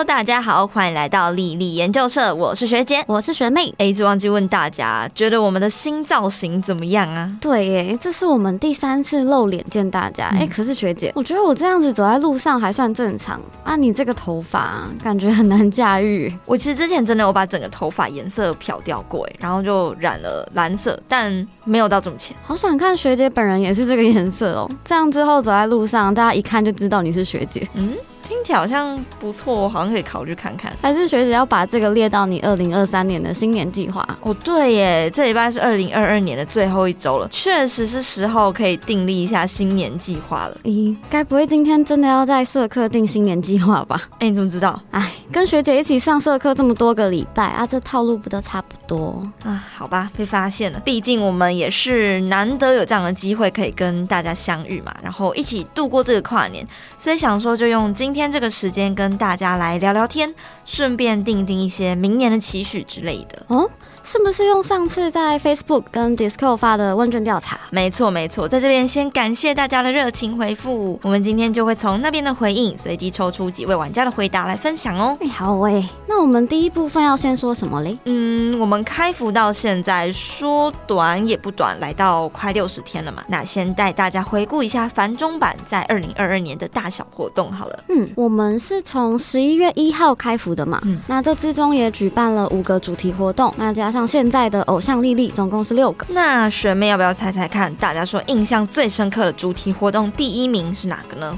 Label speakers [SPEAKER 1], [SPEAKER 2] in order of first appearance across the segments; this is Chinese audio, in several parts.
[SPEAKER 1] Hello，大家好，欢迎来到丽丽研究社，我是学姐，
[SPEAKER 2] 我是学妹。
[SPEAKER 1] 哎，直忘记问大家，觉得我们的新造型怎么样啊？
[SPEAKER 2] 对耶，这是我们第三次露脸见大家。哎，可是学姐，我觉得我这样子走在路上还算正常啊，你这个头发感觉很难驾驭。
[SPEAKER 1] 我其实之前真的有把整个头发颜色漂掉过，哎，然后就染了蓝色，但没有到这么浅。
[SPEAKER 2] 好想看学姐本人也是这个颜色哦，这样之后走在路上，大家一看就知道你是学姐。嗯。
[SPEAKER 1] 听起来好像不错，我好像可以考虑看看。
[SPEAKER 2] 还是学姐要把这个列到你二零二三年的新年计划？
[SPEAKER 1] 哦，对耶，这礼拜是二零二二年的最后一周了，确实是时候可以订立一下新年计划了。
[SPEAKER 2] 咦，该不会今天真的要在社课定新年计划吧？
[SPEAKER 1] 哎，你怎么知道？
[SPEAKER 2] 哎，跟学姐一起上社课这么多个礼拜啊，这套路不都差不多
[SPEAKER 1] 啊？好吧，被发现了。毕竟我们也是难得有这样的机会可以跟大家相遇嘛，然后一起度过这个跨年，所以想说就用今天这个时间。跟大家来聊聊天，顺便定定一些明年的期许之类的哦。
[SPEAKER 2] 是不是用上次在 Facebook 跟 Discord 发的问卷调查？
[SPEAKER 1] 没错，没错，在这边先感谢大家的热情回复。我们今天就会从那边的回应随机抽出几位玩家的回答来分享哦。
[SPEAKER 2] 哎，好喂，那我们第一部分要先说什么嘞？
[SPEAKER 1] 嗯，我们开服到现在说短也不短，来到快六十天了嘛。那先带大家回顾一下繁中版在二零二二年的大小活动好了。
[SPEAKER 2] 嗯，我们是从十一月一号开服的嘛。嗯，那这之中也举办了五个主题活动，那加上现在的偶像丽丽，总共是六个。
[SPEAKER 1] 那学妹要不要猜猜看？大家说印象最深刻的主题活动第一名是哪个呢？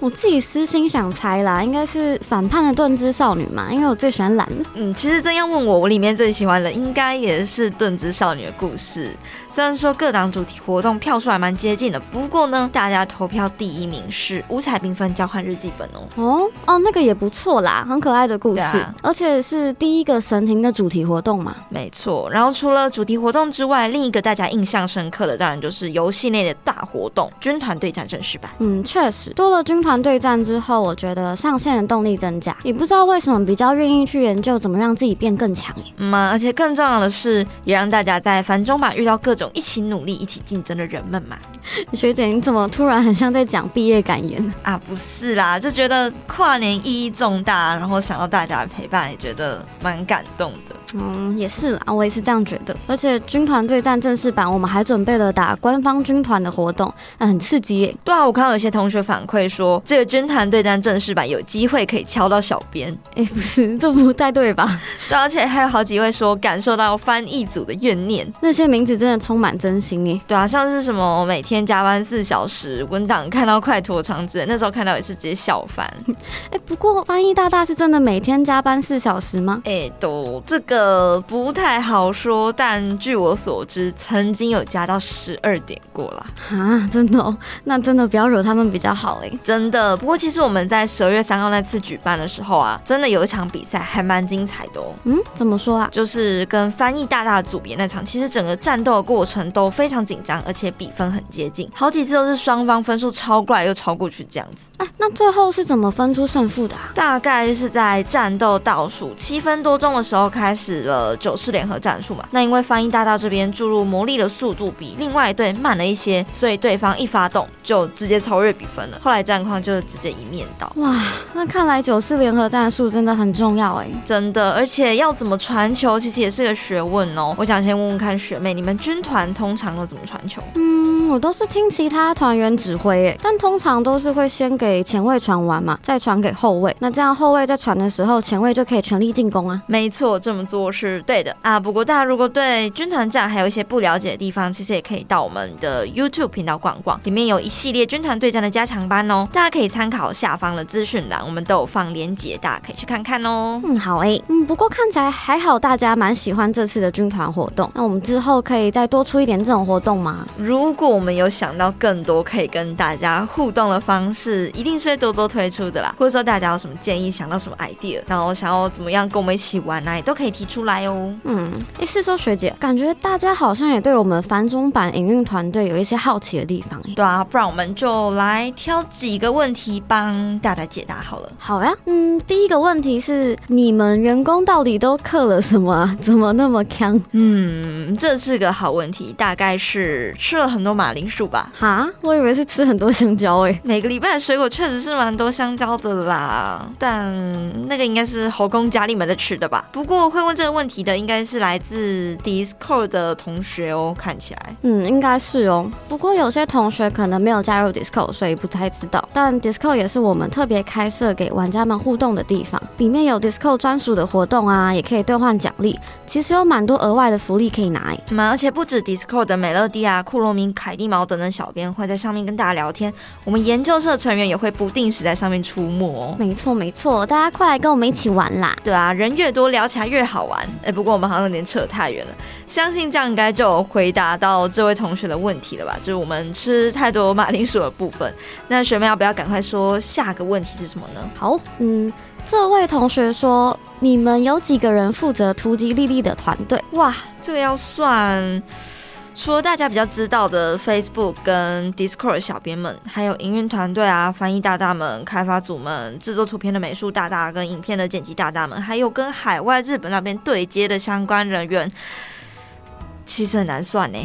[SPEAKER 2] 我自己私心想猜啦，应该是反叛的盾之少女嘛，因为我最喜欢蓝。
[SPEAKER 1] 嗯，其实真要问我，我里面最喜欢的应该也是盾之少女的故事。虽然说各档主题活动票数还蛮接近的，不过呢，大家投票第一名是五彩缤纷交换日记本哦。
[SPEAKER 2] 哦哦，那个也不错啦，很可爱的故事，而且是第一个神庭的主题活动嘛。
[SPEAKER 1] 没错。然后除了主题活动之外，另一个大家印象深刻的，当然就是游戏内的大活动——军团对战正式版。
[SPEAKER 2] 嗯，确实多了军团。团对战之后，我觉得上线的动力增加，也不知道为什么比较愿意去研究怎么让自己变更强
[SPEAKER 1] 嗯嘛，而且更重要的是，也让大家在繁中版遇到各种一起努力、一起竞争的人们嘛。
[SPEAKER 2] 学姐，你怎么突然很像在讲毕业感言
[SPEAKER 1] 啊？不是啦，就觉得跨年意义重大，然后想到大家的陪伴，也觉得蛮感动的。
[SPEAKER 2] 嗯，也是啦，我也是这样觉得。而且军团对战正式版，我们还准备了打官方军团的活动，那很刺激耶。
[SPEAKER 1] 对啊，我看到有些同学反馈说，这个军团对战正式版有机会可以敲到小编。
[SPEAKER 2] 哎，不是，这不太对吧？
[SPEAKER 1] 对，而且还有好几位说感受到翻译组的怨念，
[SPEAKER 2] 那些名字真的充满真心耶。
[SPEAKER 1] 对啊，像是什么每天加班四小时，文档看到快拖长之类，那时候看到也是直接笑翻。
[SPEAKER 2] 哎，不过翻译大大是真的每天加班四小时吗？
[SPEAKER 1] 哎，都这个。呃，不太好说，但据我所知，曾经有加到十二点过了
[SPEAKER 2] 啊！真的，哦，那真的不要惹他们比较好哎，
[SPEAKER 1] 真的。不过其实我们在十二月三号那次举办的时候啊，真的有一场比赛还蛮精彩的哦。
[SPEAKER 2] 嗯，怎么说啊？
[SPEAKER 1] 就是跟翻译大大的组别那场，其实整个战斗的过程都非常紧张，而且比分很接近，好几次都是双方分数超过来又超过去这样子。
[SPEAKER 2] 啊，那最后是怎么分出胜负的？
[SPEAKER 1] 大概是在战斗倒数七分多钟的时候开始。了九式联合战术嘛？那因为翻译大大这边注入魔力的速度比另外一队慢了一些，所以对方一发动就直接超越比分了。后来战况就直接一面倒。
[SPEAKER 2] 哇，那看来九式联合战术真的很重要哎，
[SPEAKER 1] 真的，而且要怎么传球其实也是个学问哦。我想先问问看学妹，你们军团通常都怎么传球？
[SPEAKER 2] 嗯，我都是听其他团员指挥哎，但通常都是会先给前卫传完嘛，再传给后卫。那这样后卫在传的时候，前卫就可以全力进攻啊。
[SPEAKER 1] 没错，这么做。是对的啊，不过大家如果对军团战还有一些不了解的地方，其实也可以到我们的 YouTube 频道逛逛，里面有一系列军团对战的加强班哦，大家可以参考下方的资讯栏，我们都有放链接，大家可以去看看哦。
[SPEAKER 2] 嗯，好诶，嗯，不过看起来还好，大家蛮喜欢这次的军团活动，那我们之后可以再多出一点这种活动吗？
[SPEAKER 1] 如果我们有想到更多可以跟大家互动的方式，一定是会多多推出的啦。或者说大家有什么建议，想到什么 idea，然后想要怎么样跟我们一起玩啊，也都可以提。出来哦，
[SPEAKER 2] 嗯，哎，是说学姐，感觉大家好像也对我们繁中版营运团队有一些好奇的地方，哎，
[SPEAKER 1] 对啊，不然我们就来挑几个问题帮大家解答好了。
[SPEAKER 2] 好呀，嗯，第一个问题是，你们员工到底都刻了什么啊？怎么那么强？
[SPEAKER 1] 嗯，这是个好问题，大概是吃了很多马铃薯吧？
[SPEAKER 2] 哈，我以为是吃很多香蕉诶。
[SPEAKER 1] 每个礼拜的水果确实是蛮多香蕉的啦，但那个应该是后宫佳丽们在吃的吧？不过会问这个问题的应该是来自 Discord 的同学哦，看起来。
[SPEAKER 2] 嗯，应该是哦。不过有些同学可能没有加入 Discord，所以不太知道。但 Discord 也是我们特别开设给玩家们互动的地方，里面有 Discord 专属的活动啊，也可以兑换奖励。其实有蛮多额外的福利可以拿诶。
[SPEAKER 1] 嘛，而且不止 Discord 的美乐蒂啊、库洛明、凯蒂毛等等小编会在上面跟大家聊天，我们研究社成员也会不定时在上面出没哦。
[SPEAKER 2] 没错没错，大家快来跟我们一起玩啦！
[SPEAKER 1] 对啊，人越多聊起来越好玩。哎，不过我们好像有点扯太远了，相信这样应该就有回答到这位同学的问题了吧？就是我们吃太多马铃薯的部分。那学妹要不要赶快说下个问题是什么呢？
[SPEAKER 2] 好，嗯，这位同学说，你们有几个人负责突击丽丽的团队？
[SPEAKER 1] 哇，这个要算。除了大家比较知道的 Facebook 跟 Discord 小编们，还有营运团队啊、翻译大大们、开发组们、制作图片的美术大大跟影片的剪辑大大们，还有跟海外日本那边对接的相关人员，其实很难算呢。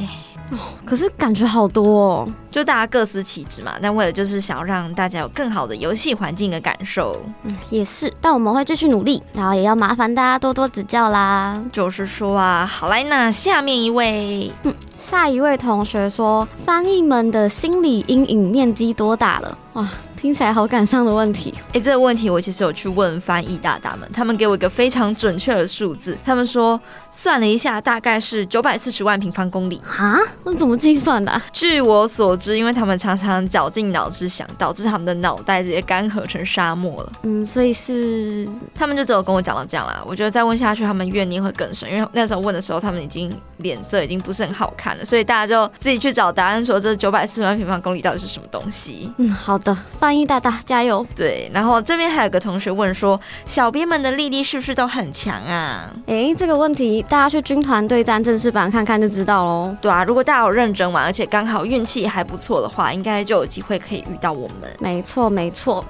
[SPEAKER 2] 哦，可是感觉好多哦，
[SPEAKER 1] 就大家各司其职嘛。但为了就是想要让大家有更好的游戏环境的感受，
[SPEAKER 2] 嗯，也是。但我们会继续努力，然后也要麻烦大家多多指教啦。
[SPEAKER 1] 就是说啊，好来，那下面一位，
[SPEAKER 2] 嗯，下一位同学说，翻译们的心理阴影面积多大了？哇！听起来好感伤的问题。
[SPEAKER 1] 哎，这个问题我其实有去问翻译大大们，他们给我一个非常准确的数字。他们说算了一下，大概是九百四十万平方公里。
[SPEAKER 2] 啊？那怎么计算的？
[SPEAKER 1] 据我所知，因为他们常常绞尽脑汁想，导致他们的脑袋直接干涸成沙漠了。
[SPEAKER 2] 嗯，所以是
[SPEAKER 1] 他们就只有跟我讲到这样啦。我觉得再问下去，他们怨念会更深，因为那时候问的时候，他们已经脸色已经不是很好看了。所以大家就自己去找答案，说这九百四十万平方公里到底是什么东西？
[SPEAKER 2] 嗯，好的，翻。译大大加油！
[SPEAKER 1] 对，然后这边还有个同学问说，小编们的力力是不是都很强啊？
[SPEAKER 2] 哎，这个问题大家去军团对战正式版看看就知道喽。
[SPEAKER 1] 对啊，如果大家有认真玩，而且刚好运气还不错的话，应该就有机会可以遇到我们。
[SPEAKER 2] 没错，没错。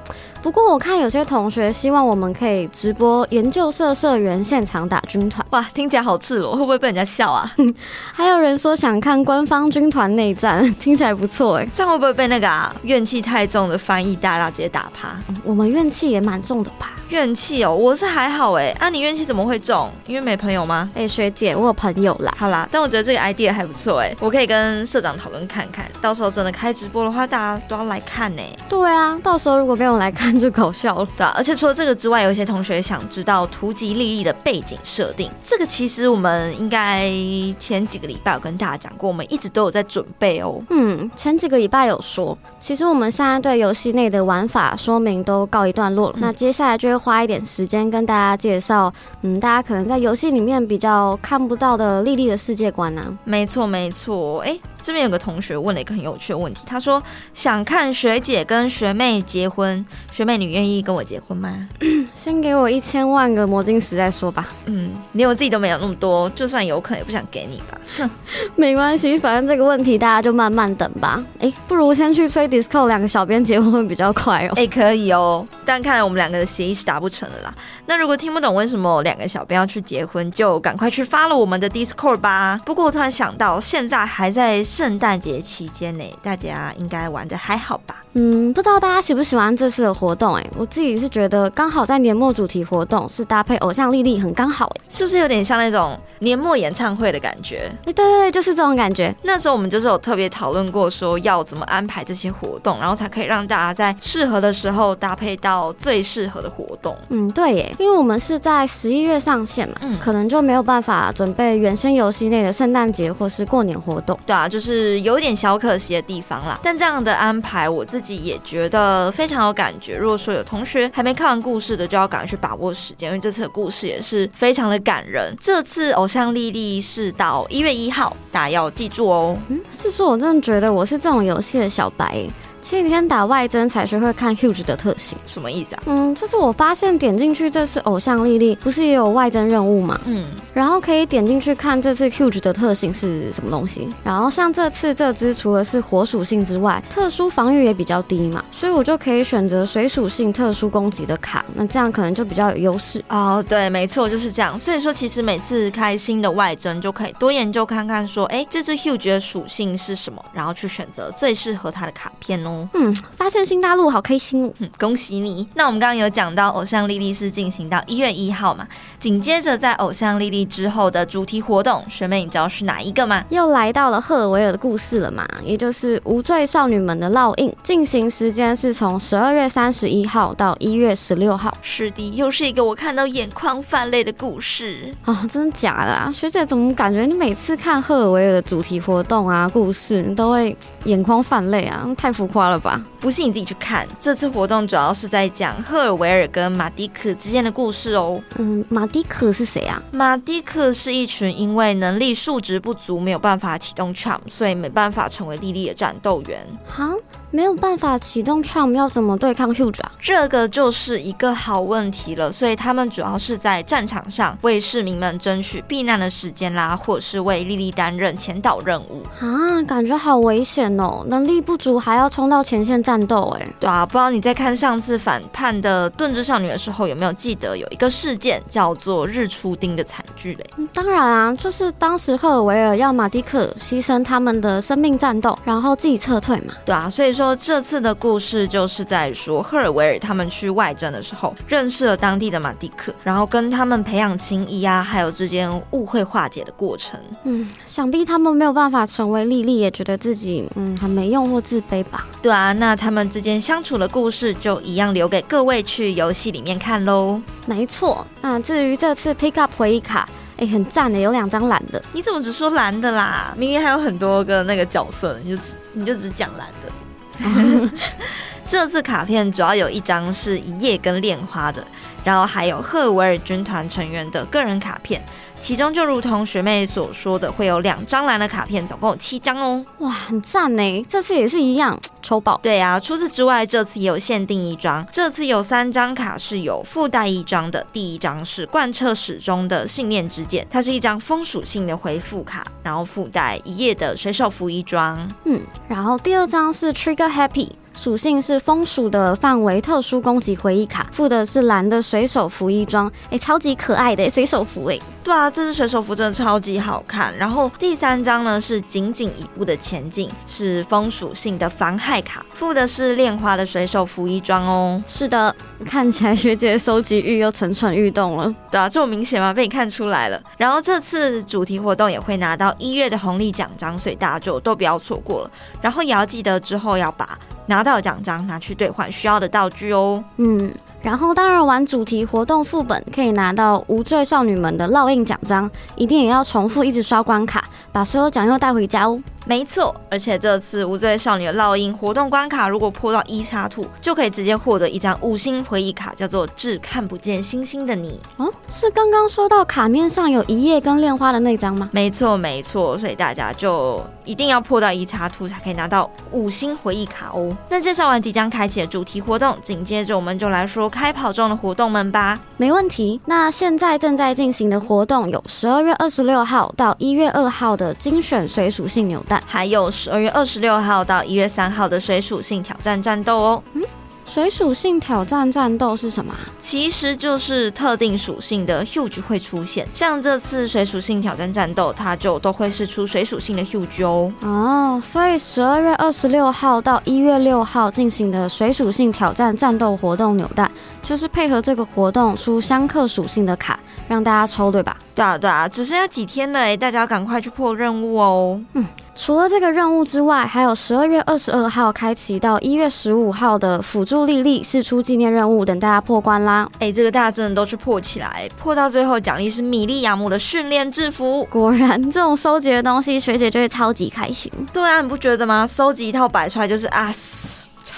[SPEAKER 2] 不过我看有些同学希望我们可以直播研究社社员现场打军团，
[SPEAKER 1] 哇，听起来好赤裸，会不会被人家笑啊？
[SPEAKER 2] 还有人说想看官方军团内战，听起来不错哎，
[SPEAKER 1] 这样会不会被那个啊怨气太重的翻译大大直接打趴？
[SPEAKER 2] 我们怨气也蛮重的吧？
[SPEAKER 1] 怨气哦，我是还好哎，啊你怨气怎么会重？因为没朋友吗？
[SPEAKER 2] 哎学姐，我有朋友啦。
[SPEAKER 1] 好啦，但我觉得这个 idea 还不错哎，我可以跟社长讨论看看，到时候真的开直播的话，大家都要来看呢。
[SPEAKER 2] 对啊，到时候如果没有来看就搞笑了。
[SPEAKER 1] 对啊，而且除了这个之外，有一些同学想知道图集丽丽的背景设定。这个其实我们应该前几个礼拜有跟大家讲过，我们一直都有在准备哦。
[SPEAKER 2] 嗯，前几个礼拜有说，其实我们现在对游戏内的玩法说明都告一段落了。那接下来就会花一点时间跟大家介绍，嗯，大家可能在游戏里面比较看不到的丽丽的世界观呢。
[SPEAKER 1] 没错，没错。哎，这边有个同学问了一个很有趣的问题，他说想看学姐跟学妹结婚，学妹你愿意跟我？结婚吗？
[SPEAKER 2] 先给我一千万个魔晶石再说吧。
[SPEAKER 1] 嗯，连我自己都没有那么多，就算有可能也不想给你吧。
[SPEAKER 2] 哼，没关系，反正这个问题大家就慢慢等吧。哎，不如先去催 Disco 两个小编结婚会比较快哦。
[SPEAKER 1] 哎，可以哦，但看来我们两个的协议是达不成了啦。那如果听不懂为什么两个小编要去结婚，就赶快去发了我们的 Discord 吧。不过我突然想到，现在还在圣诞节期间呢，大家应该玩的还好吧？
[SPEAKER 2] 嗯，不知道大家喜不喜欢这次的活动？哎，我自己是觉得刚好在年末主题活动是搭配偶像丽丽，很刚好，哎
[SPEAKER 1] 是不是有点像那种年末演唱会的感觉？
[SPEAKER 2] 哎，对对对，就是这种感觉。
[SPEAKER 1] 那时候我们就是有特别讨论过，说要怎么安排这些活动，然后才可以让大家在适合的时候搭配到最适合的活动。
[SPEAKER 2] 嗯，对耶，因为我们是在十一月上线嘛，嗯，可能就没有办法准备原生游戏内的圣诞节或是过年活动。
[SPEAKER 1] 对啊，就是有点小可惜的地方啦。但这样的安排，我自己也觉得非常有感觉。如果说有同学还没看完故事的，就要赶快去把握时间，因为这次的故事也是非常的感人。这次偶像丽丽是到一月一号，大家要记住哦。
[SPEAKER 2] 嗯，是说我真的觉得我是这种游戏的小白。前几天打外针才学会看 Huge 的特性，
[SPEAKER 1] 什么意思啊？
[SPEAKER 2] 嗯，就是我发现点进去这次偶像丽丽不是也有外征任务吗？
[SPEAKER 1] 嗯，
[SPEAKER 2] 然后可以点进去看这次 Huge 的特性是什么东西。然后像这次这只除了是火属性之外，特殊防御也比较低嘛，所以我就可以选择水属性特殊攻击的卡，那这样可能就比较有优势。
[SPEAKER 1] 哦，对，没错，就是这样。所以说，其实每次开新的外针就可以多研究看看，说，哎，这只 Huge 的属性是什么，然后去选择最适合它的卡片哦。
[SPEAKER 2] 嗯，发现新大陆好开心哦！
[SPEAKER 1] 嗯，恭喜你。那我们刚刚有讲到偶像丽丽是进行到一月一号嘛，紧接着在偶像丽丽之后的主题活动，学妹你知道是哪一个吗？
[SPEAKER 2] 又来到了赫尔维尔的故事了嘛，也就是无罪少女们的烙印，进行时间是从十二月三十一号到一月十六号。
[SPEAKER 1] 是的，又是一个我看到眼眶泛泪的故事
[SPEAKER 2] 哦，真的假的啊？学姐怎么感觉你每次看赫尔维尔的主题活动啊、故事，你都会眼眶泛泪啊？太浮夸了吧？
[SPEAKER 1] 不信你自己去看，这次活动主要是在讲赫尔维尔跟马迪克之间的故事哦。
[SPEAKER 2] 嗯，马迪克是谁啊？
[SPEAKER 1] 马迪克是一群因为能力数值不足，没有办法启动 Charm，所以没办法成为莉莉的战斗员。
[SPEAKER 2] 哈？没有办法启动 Charm，要怎么对抗 Huge 啊？
[SPEAKER 1] 这个就是一个好问题了。所以他们主要是在战场上为市民们争取避难的时间啦，或者是为莉莉担任前导任务
[SPEAKER 2] 啊，感觉好危险哦！能力不足还要冲到前线战斗，哎，
[SPEAKER 1] 对啊，不知道你在看上次反叛的盾之少女的时候，有没有记得有一个事件叫做日出丁的惨剧嘞？
[SPEAKER 2] 当然啊，就是当时赫尔维尔要马蒂克牺牲他们的生命战斗，然后自己撤退嘛。
[SPEAKER 1] 对啊，所以说。说这次的故事就是在说赫尔维尔他们去外征的时候，认识了当地的马蒂克，然后跟他们培养情谊啊，还有之间误会化解的过程。
[SPEAKER 2] 嗯，想必他们没有办法成为莉莉，也觉得自己嗯很没用或自卑吧？
[SPEAKER 1] 对啊，那他们之间相处的故事就一样留给各位去游戏里面看喽。
[SPEAKER 2] 没错，那至于这次 pick up 回忆卡，哎，很赞的，有两张蓝的。
[SPEAKER 1] 你怎么只说蓝的啦？明明还有很多个那个角色，你就只你就只讲蓝的。这次卡片主要有一张是一夜跟恋花的，然后还有赫维尔军团成员的个人卡片，其中就如同学妹所说的，会有两张蓝的卡片，总共有七张哦。
[SPEAKER 2] 哇，很赞呢！这次也是一样抽宝。
[SPEAKER 1] 对啊，除此之外，这次也有限定一张，这次有三张卡是有附带一张的。第一张是贯彻始终的信念之剑，它是一张风属性的回复卡，然后附带一页的水手服衣装。
[SPEAKER 2] 嗯，然后第二张是 Trigger Happy。属性是风属的范围特殊攻击回忆卡，附的是蓝的水手服衣装，哎，超级可爱的水手服哎。
[SPEAKER 1] 对啊，这只水手服真的超级好看。然后第三张呢是仅仅一步的前进，是风属性的防害卡，附的是炼花的水手服衣装哦。
[SPEAKER 2] 是的，看起来学姐收集欲又蠢蠢欲动了。
[SPEAKER 1] 对啊，这么明显吗？被你看出来了。然后这次主题活动也会拿到一月的红利奖章，所以大家就都不要错过了。然后也要记得之后要把。拿到奖章，拿去兑换需要的道具哦。
[SPEAKER 2] 嗯。然后当然玩主题活动副本可以拿到无罪少女们的烙印奖章，一定也要重复一直刷关卡，把所有奖又带回家哦。
[SPEAKER 1] 没错，而且这次无罪少女的烙印活动关卡，如果破到一叉兔，就可以直接获得一张五星回忆卡，叫做“致看不见星星的你”。
[SPEAKER 2] 哦，是刚刚说到卡面上有一页跟恋花的那张吗？
[SPEAKER 1] 没错，没错，所以大家就一定要破到一叉兔才可以拿到五星回忆卡哦。那介绍完即将开启的主题活动，紧接着我们就来说。开跑中的活动们吧，
[SPEAKER 2] 没问题。那现在正在进行的活动有十二月二十六号到一月二号的精选水属性扭蛋，
[SPEAKER 1] 还有十二月二十六号到一月三号的水属性挑战战斗哦。嗯。
[SPEAKER 2] 水属性挑战战斗是什么？
[SPEAKER 1] 其实就是特定属性的 huge 会出现，像这次水属性挑战战斗，它就都会是出水属性的 huge 哦。
[SPEAKER 2] 哦，所以十二月二十六号到一月六号进行的水属性挑战战斗活动扭蛋，就是配合这个活动出相克属性的卡，让大家抽，对吧？
[SPEAKER 1] 对啊，对啊，只剩下几天了哎，大家要赶快去破任务哦。
[SPEAKER 2] 嗯。除了这个任务之外，还有十二月二十二号开启到一月十五号的辅助莉莉试出纪念任务，等大家破关啦！
[SPEAKER 1] 哎，这个大家真的都去破起来，破到最后奖励是米莉亚姆的训练制服。
[SPEAKER 2] 果然，这种收集的东西，学姐就会超级开心。
[SPEAKER 1] 对啊，你不觉得吗？收集一套摆出来就是啊。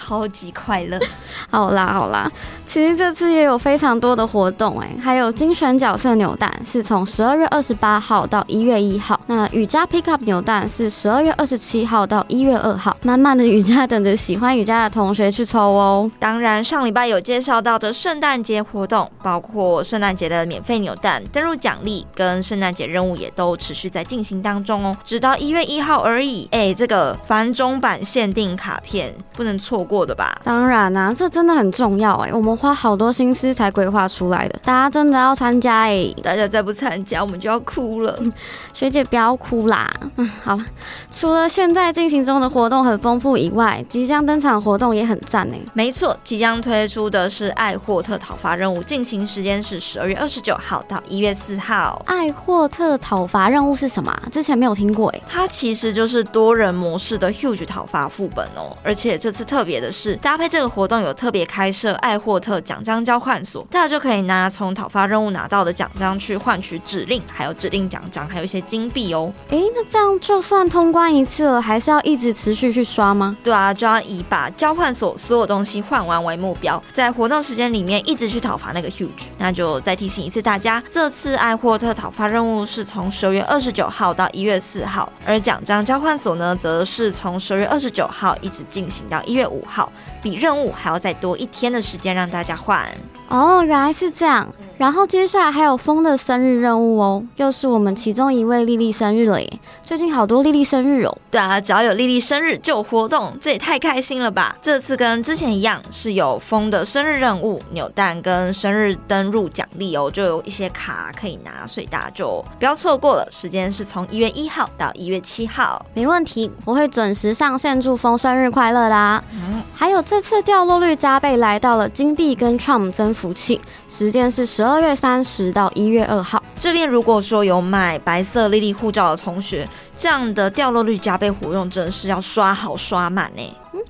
[SPEAKER 1] 超级快乐。
[SPEAKER 2] 好啦好啦，其实这次也有非常多的活动哎，还有精选角色扭蛋是从十二月二十八号到一月一号，那瑜伽 Pick Up 扭蛋是十二月二十七号到一月二号，满满的瑜伽等着喜欢瑜伽的同学去抽哦。
[SPEAKER 1] 当然，上礼拜有介绍到的圣诞节活动，包括圣诞节的免费扭蛋、登入奖励跟圣诞节任务也都持续在进行当中哦，直到一月一号而已。哎，这个繁中版限定卡片不能错过的吧？
[SPEAKER 2] 当然啊，这真的很重要哎，我们花好多心思才规划出来的，大家真的要参加哎！
[SPEAKER 1] 大家再不参加，我们就要哭了。
[SPEAKER 2] 学姐不要哭啦。嗯，好了，除了现在进行中的活动很丰富以外，即将登场活动也很赞哎。
[SPEAKER 1] 没错，即将推出的是爱霍特讨伐任务，进行时间是十二月二十九号到一月四号。
[SPEAKER 2] 爱霍特讨伐任务是什么？之前没有听过哎。
[SPEAKER 1] 它其实就是多人模式的 Huge 讨伐副本哦，而且这次特别的是，搭配这个活动有特别开设爱霍特奖章交换所，大家就可以拿从讨伐任务拿到的奖章去换取指令，还有指定奖章，还有一些金币哦。
[SPEAKER 2] 诶，那这样就算通关一次了，还是要一直持续去刷吗？
[SPEAKER 1] 对啊，就要以把交换所所有东西换完为目标，在活动时间里面一直去讨伐那个 Huge。那就再提醒一次大家，这次爱霍特讨伐任务是从十二月二十九号到一月四号，而奖章交换所呢，则是从十二月二十九号一直进行到一月五号，好。比任务还要再多一天的时间让大家换。
[SPEAKER 2] 哦，原来是这样。然后接下来还有风的生日任务哦，又是我们其中一位丽丽生日了耶！最近好多丽丽生日哦。
[SPEAKER 1] 对啊，只要有丽丽生日就有活动，这也太开心了吧！这次跟之前一样，是有风的生日任务、扭蛋跟生日登入奖励哦，就有一些卡可以拿，所以大家就不要错过了。时间是从一月一号到一月七号，
[SPEAKER 2] 没问题，我会准时上线祝风生日快乐啦！嗯，还有这次掉落率加倍，来到了金币跟 Trump 增幅器，时间是十。二月三十到一月二号，
[SPEAKER 1] 这边如果说有买白色莉莉护照的同学，这样的掉落率加倍活动真的是要刷好刷满呢。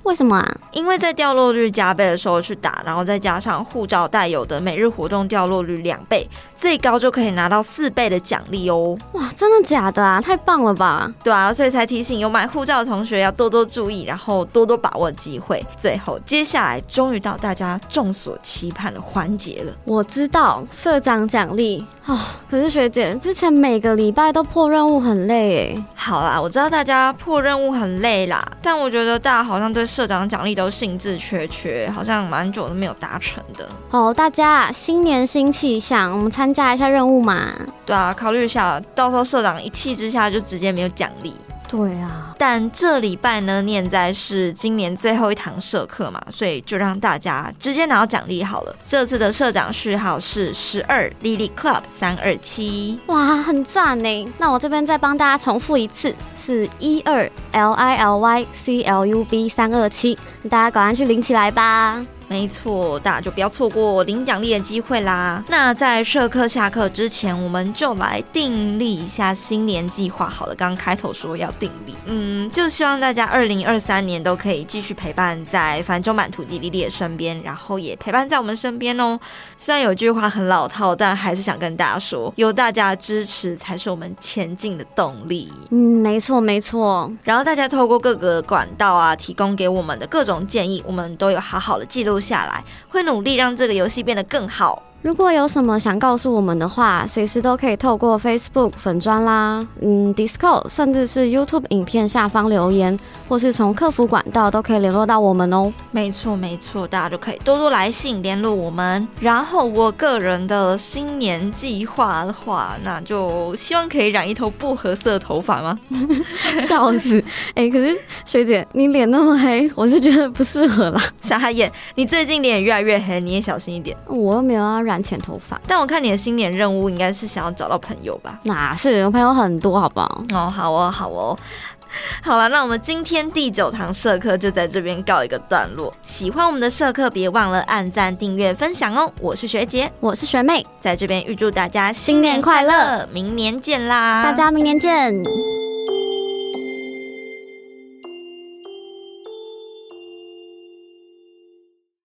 [SPEAKER 2] 为什么啊？
[SPEAKER 1] 因为在掉落率加倍的时候去打，然后再加上护照带有的每日活动掉落率两倍，最高就可以拿到四倍的奖励哦！
[SPEAKER 2] 哇，真的假的啊？太棒了吧！
[SPEAKER 1] 对啊，所以才提醒有买护照的同学要多多注意，然后多多把握机会。最后，接下来终于到大家众所期盼的环节了。
[SPEAKER 2] 我知道社长奖励哦，可是学姐之前每个礼拜都破任务很累哎。
[SPEAKER 1] 好啦，我知道大家破任务很累啦，但我觉得大家好像对。社长奖励都兴致缺缺，好像蛮久都没有达成的。
[SPEAKER 2] 哦，大家新年新气象，我们参加一下任务嘛？
[SPEAKER 1] 对啊，考虑一下，到时候社长一气之下就直接没有奖励。
[SPEAKER 2] 对啊，
[SPEAKER 1] 但这礼拜呢，念在是今年最后一堂社课嘛，所以就让大家直接拿到奖励好了。这次的社长序号是十二 Lily Club 三二七，
[SPEAKER 2] 哇，很赞呢。那我这边再帮大家重复一次，是一二 L I L Y C L U B 三二七，大家赶快去领起来吧。
[SPEAKER 1] 没错，大家就不要错过领奖励的机会啦。那在社课下课之前，我们就来订立一下新年计划好了。刚刚开头说要订立，嗯，就希望大家二零二三年都可以继续陪伴在繁中版土地莉莉的身边，然后也陪伴在我们身边哦。虽然有句话很老套，但还是想跟大家说，有大家的支持才是我们前进的动力。
[SPEAKER 2] 嗯，没错没错。
[SPEAKER 1] 然后大家透过各个管道啊，提供给我们的各种建议，我们都有好好的记录。下来，会努力让这个游戏变得更好。
[SPEAKER 2] 如果有什么想告诉我们的话，随时都可以透过 Facebook 粉砖啦，嗯，Discord，甚至是 YouTube 影片下方留言，或是从客服管道都可以联络到我们哦。
[SPEAKER 1] 没错，没错，大家就可以多多来信联络我们。然后我个人的新年计划的话，那就希望可以染一头薄荷色的头发吗？
[SPEAKER 2] 笑死！哎，可是学姐，你脸那么黑，我是觉得不适合啦。
[SPEAKER 1] 傻眼，你最近脸越来越黑，你也小心一点。
[SPEAKER 2] 我又没有要染。剪头发，
[SPEAKER 1] 但我看你的新年任务应该是想要找到朋友吧？
[SPEAKER 2] 哪是，我朋友很多，好不好？
[SPEAKER 1] 哦，好哦，好哦，好了，那我们今天第九堂社课就在这边告一个段落。喜欢我们的社课，别忘了按赞、订阅、分享哦。我是学姐，
[SPEAKER 2] 我是学妹，
[SPEAKER 1] 在这边预祝大家新年快乐，明年见啦！
[SPEAKER 2] 大家明年见。